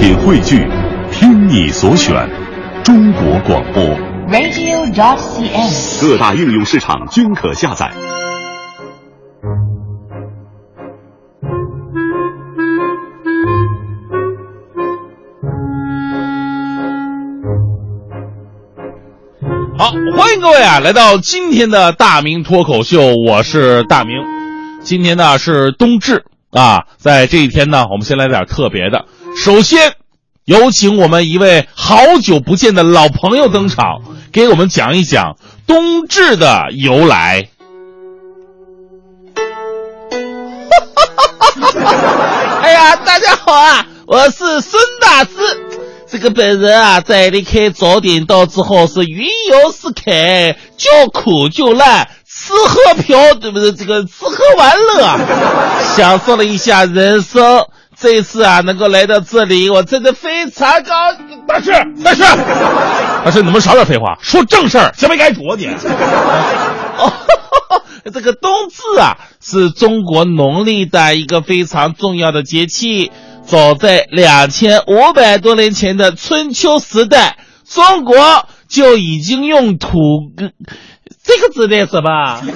品汇聚，听你所选，中国广播。radio.dot.cn，。各大应用市场均可下载。好，欢迎各位啊，来到今天的大明脱口秀，我是大明。今天呢是冬至啊，在这一天呢，我们先来点特别的。首先，有请我们一位好久不见的老朋友登场，给我们讲一讲冬至的由来。哎呀，大家好啊，我是孙大志。这个本人啊，在离开早点到之后是云游四海，叫苦就烂，吃喝嫖，对不对？这个吃喝玩乐，享受了一下人生。这一次啊，能够来到这里，我真的非常高兴。大师，大师，大师，你能不能少点废话，说正事儿，先别该着你。哦，这个冬至啊，是中国农历的一个非常重要的节气。早在两千五百多年前的春秋时代，中国就已经用土这个字念什么？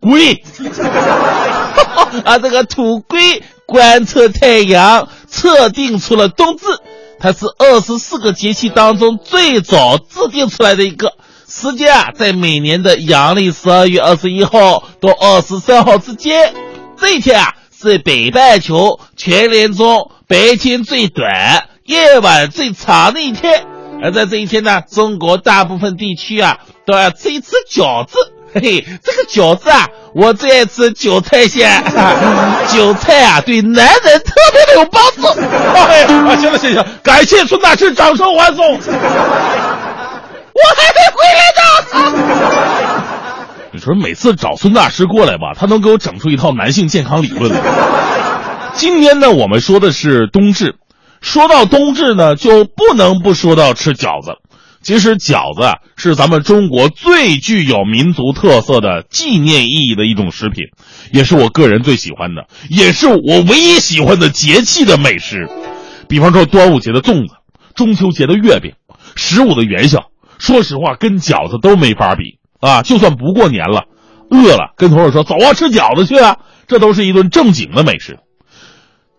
龟 啊，这个土龟观测太阳，测定出了冬至。它是二十四个节气当中最早制定出来的一个。时间啊，在每年的阳历十二月二十一号到二十三号之间。这一天啊，是北半球全年中白天最短、夜晚最长的一天。而在这一天呢，中国大部分地区啊都要吃一次饺子。嘿 嘿，这个饺子啊，我最爱吃韭菜馅。韭菜啊，对男人特别的有帮助。哎啊，行了行了，感谢孙大师，掌声欢送。我还没回来呢。你说每次找孙大师过来吧，他能给我整出一套男性健康理论来。今天呢，我们说的是冬至。说到冬至呢，就不能不说到吃饺子。其实饺子，是咱们中国最具有民族特色的纪念意义的一种食品，也是我个人最喜欢的，也是我唯一喜欢的节气的美食。比方说端午节的粽子，中秋节的月饼，十五的元宵。说实话，跟饺子都没法比啊！就算不过年了，饿了跟同事说走啊，吃饺子去啊，这都是一顿正经的美食。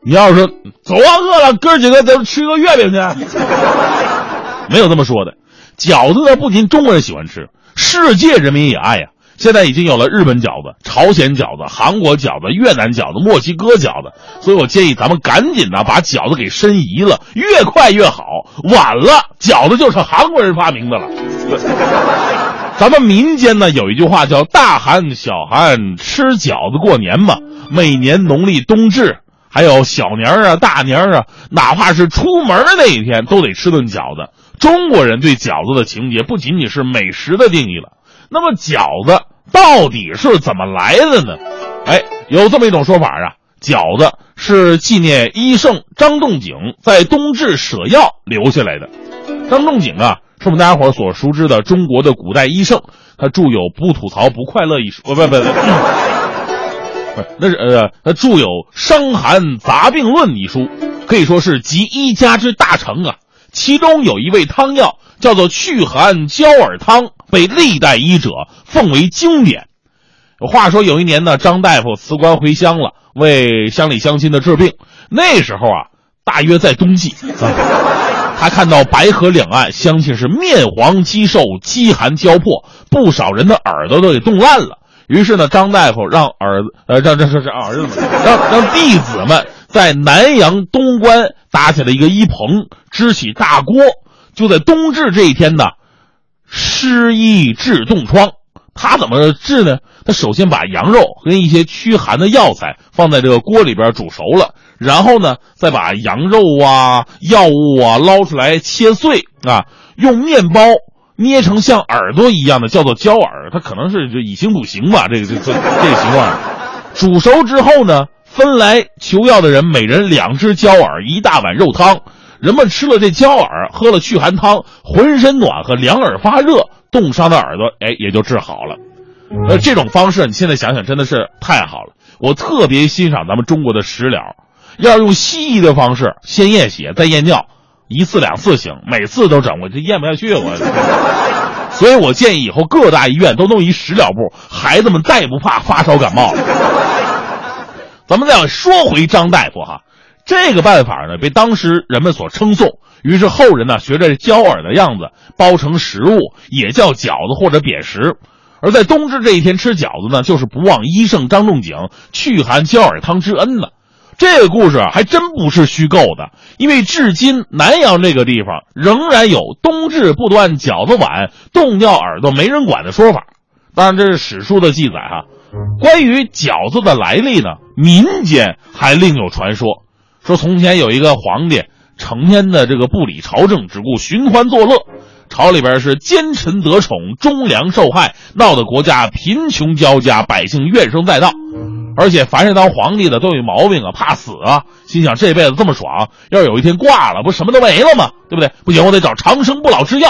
你要是说走啊，饿了，哥几个咱吃个月饼去，没有这么说的。饺子呢，不仅中国人喜欢吃，世界人民也爱呀、现在已经有了日本饺子、朝鲜饺子、韩国饺子、越南饺子、墨西哥饺子，所以我建议咱们赶紧的把饺子给申遗了，越快越好。晚了，饺子就是韩国人发明的了。咱们民间呢有一句话叫“大寒小寒吃饺子过年”嘛，每年农历冬至，还有小年儿啊、大年儿啊，哪怕是出门那一天，都得吃顿饺子。中国人对饺子的情节不仅仅是美食的定义了。那么饺子到底是怎么来的呢？哎，有这么一种说法啊，饺子是纪念医圣张仲景在冬至舍药留下来的。张仲景啊，是我们大家伙所熟知的中国的古代医圣，他著有《不吐槽不快乐》一书，不不，不，不 是那是呃，他著有《伤寒杂病论》一书，可以说是集医家之大成啊。其中有一味汤药叫做祛寒焦耳汤，被历代医者奉为经典。话说有一年呢，张大夫辞官回乡了，为乡里乡亲的治病。那时候啊，大约在冬季，啊、他看到白河两岸乡亲是面黄肌瘦、饥寒交迫，不少人的耳朵都给冻烂了。于是呢，张大夫让儿呃让这是是儿子们，让让弟子们在南阳东关搭起了一个医棚，支起大锅，就在冬至这一天呢，施医治冻疮。他怎么治呢？他首先把羊肉跟一些驱寒的药材放在这个锅里边煮熟了，然后呢，再把羊肉啊、药物啊捞出来切碎啊，用面包。捏成像耳朵一样的，叫做焦耳，它可能是就以形补形吧，这个这这这个情况。煮熟之后呢，分来求药的人每人两只焦耳，一大碗肉汤。人们吃了这焦耳，喝了祛寒汤，浑身暖和，两耳发热，冻伤的耳朵哎也就治好了。呃，这种方式你现在想想真的是太好了。我特别欣赏咱们中国的食疗，要用西医的方式，先验血再验尿，一次两次行，每次都整，我这咽不下去我。所以我建议以后各大医院都弄一食疗部，孩子们再也不怕发烧感冒了。咱们再说回张大夫哈，这个办法呢被当时人们所称颂，于是后人呢学着焦耳的样子包成食物，也叫饺子或者扁食。而在冬至这一天吃饺子呢，就是不忘医圣张仲景祛寒焦耳汤之恩呢。这个故事，还真不是虚构的，因为至今南阳这个地方仍然有“冬至不端饺子碗，冻掉耳朵没人管”的说法。当然，这是史书的记载哈。关于饺子的来历呢，民间还另有传说，说从前有一个皇帝，成天的这个不理朝政，只顾寻欢作乐。朝里边是奸臣得宠，忠良受害，闹得国家贫穷交加，百姓怨声载道。而且凡是当皇帝的都有毛病啊，怕死啊，心想这辈子这么爽，要是有一天挂了，不什么都没了吗？对不对？不行，我得找长生不老之药。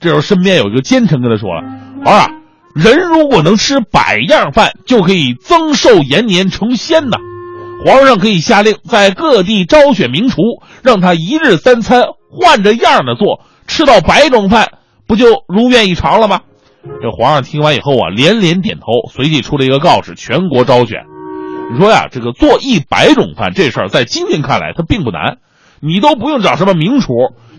这时候身边有一个奸臣跟他说了：“皇上，人如果能吃百样饭，就可以增寿延年成仙呐。皇上可以下令在各地招选名厨，让他一日三餐换着样的做。”吃到百种饭，不就如愿以偿了吗？这皇上听完以后啊，连连点头，随即出了一个告示，全国招选。你说呀，这个做一百种饭这事儿，在今天看来，它并不难，你都不用找什么名厨，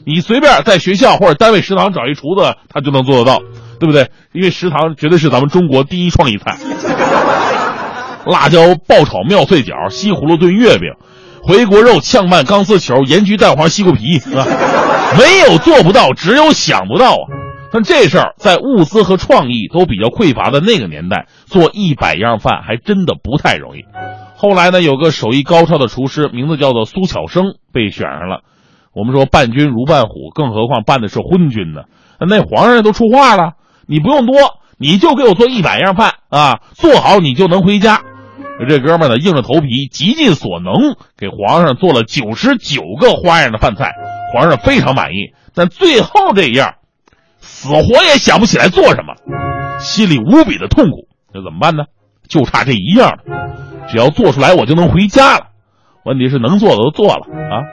你随便在学校或者单位食堂找一厨子，他就能做得到，对不对？因为食堂绝对是咱们中国第一创意菜。辣椒爆炒妙脆角，西葫芦炖月饼。回锅肉、炝拌钢丝球、盐焗蛋黄、西瓜皮，啊，没有做不到，只有想不到啊！但这事儿在物资和创意都比较匮乏的那个年代，做一百样饭还真的不太容易。后来呢，有个手艺高超的厨师，名字叫做苏巧生，被选上了。我们说伴君如伴虎，更何况伴的是昏君呢？那皇上都出话了，你不用多，你就给我做一百样饭啊，做好你就能回家。这哥们呢，硬着头皮，极尽所能给皇上做了九十九个花样的饭菜，皇上非常满意。但最后这样，死活也想不起来做什么，心里无比的痛苦。这怎么办呢？就差这一样了，只要做出来，我就能回家了。问题是能做的都做了啊，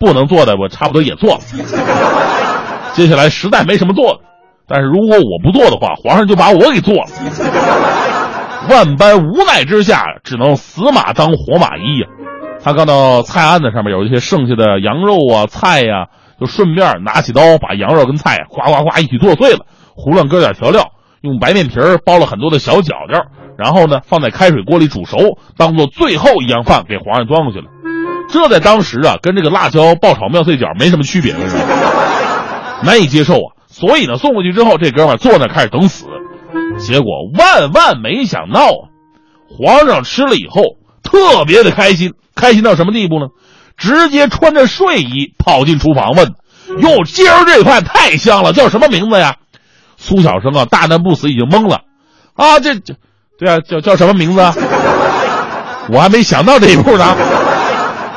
不能做的我差不多也做了。接下来实在没什么做的，但是如果我不做的话，皇上就把我给做了。万般无奈之下，只能死马当活马医呀。他看到菜案子上面有一些剩下的羊肉啊、菜呀，就顺便拿起刀把羊肉跟菜呱呱呱一起剁碎了，胡乱搁点调料，用白面皮包了很多的小饺饺，然后呢放在开水锅里煮熟，当做最后一样饭给皇上端过去了。这在当时啊，跟这个辣椒爆炒妙脆角没什么区别，难以接受啊。所以呢，送过去之后，这哥们坐那开始等死。结果万万没想到啊，皇上吃了以后特别的开心，开心到什么地步呢？直接穿着睡衣跑进厨房问：“哟，今儿这饭太香了，叫什么名字呀？”苏小生啊，大难不死已经懵了，啊，这这，对啊，叫叫什么名字？啊？我还没想到这一步呢。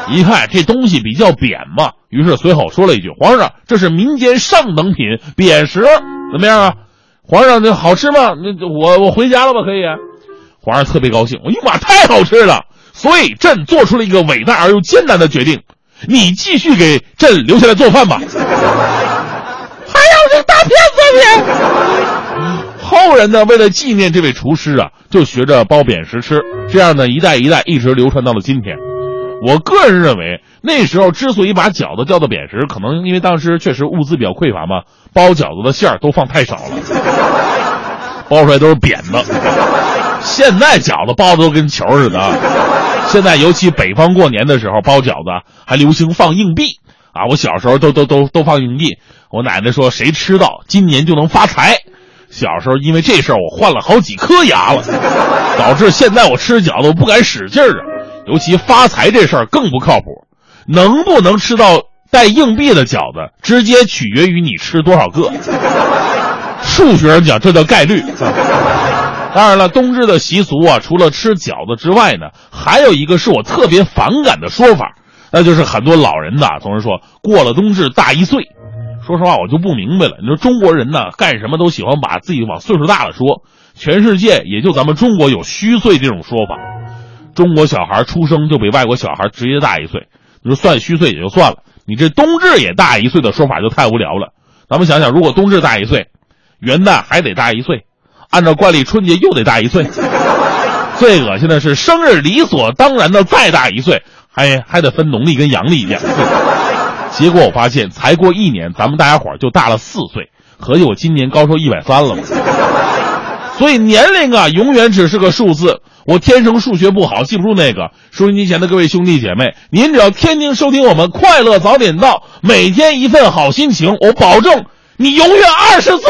一看这东西比较扁嘛，于是随口说了一句：“皇上，这是民间上等品，扁食，怎么样啊？”皇上，这好吃吗？那我我回家了吧？可以。皇上特别高兴，哎呀妈，太好吃了！所以朕做出了一个伟大而又艰难的决定，你继续给朕留下来做饭吧。还要这大骗子你！后人呢，为了纪念这位厨师啊，就学着包扁食吃，这样呢，一代一代一直流传到了今天。我个人认为，那时候之所以把饺子叫做扁食，可能因为当时确实物资比较匮乏嘛，包饺子的馅儿都放太少了，包出来都是扁的。现在饺子包的都跟球似的。现在尤其北方过年的时候包饺子还流行放硬币啊！我小时候都都都都放硬币，我奶奶说谁吃到今年就能发财。小时候因为这事儿我换了好几颗牙了，导致现在我吃饺子我不敢使劲儿啊。尤其发财这事儿更不靠谱，能不能吃到带硬币的饺子，直接取决于你吃多少个。数学上讲，这叫概率。当然了，冬至的习俗啊，除了吃饺子之外呢，还有一个是我特别反感的说法，那就是很多老人呐总是说过了冬至大一岁。说实话，我就不明白了。你说中国人呢，干什么都喜欢把自己往岁数大了说，全世界也就咱们中国有虚岁这种说法。中国小孩出生就比外国小孩直接大一岁，你说算虚岁也就算了，你这冬至也大一岁的说法就太无聊了。咱们想想，如果冬至大一岁，元旦还得大一岁，按照惯例春节又得大一岁。最恶心的是生日理所当然的再大一岁，还还得分农历跟阳历去。结果我发现才过一年，咱们大家伙就大了四岁，合计我今年高寿一百三了嘛。所以年龄啊，永远只是个数字。我天生数学不好，记不住那个。收音机前的各位兄弟姐妹，您只要天天收听我们快乐早点到，每天一份好心情，我保证你永远二十岁。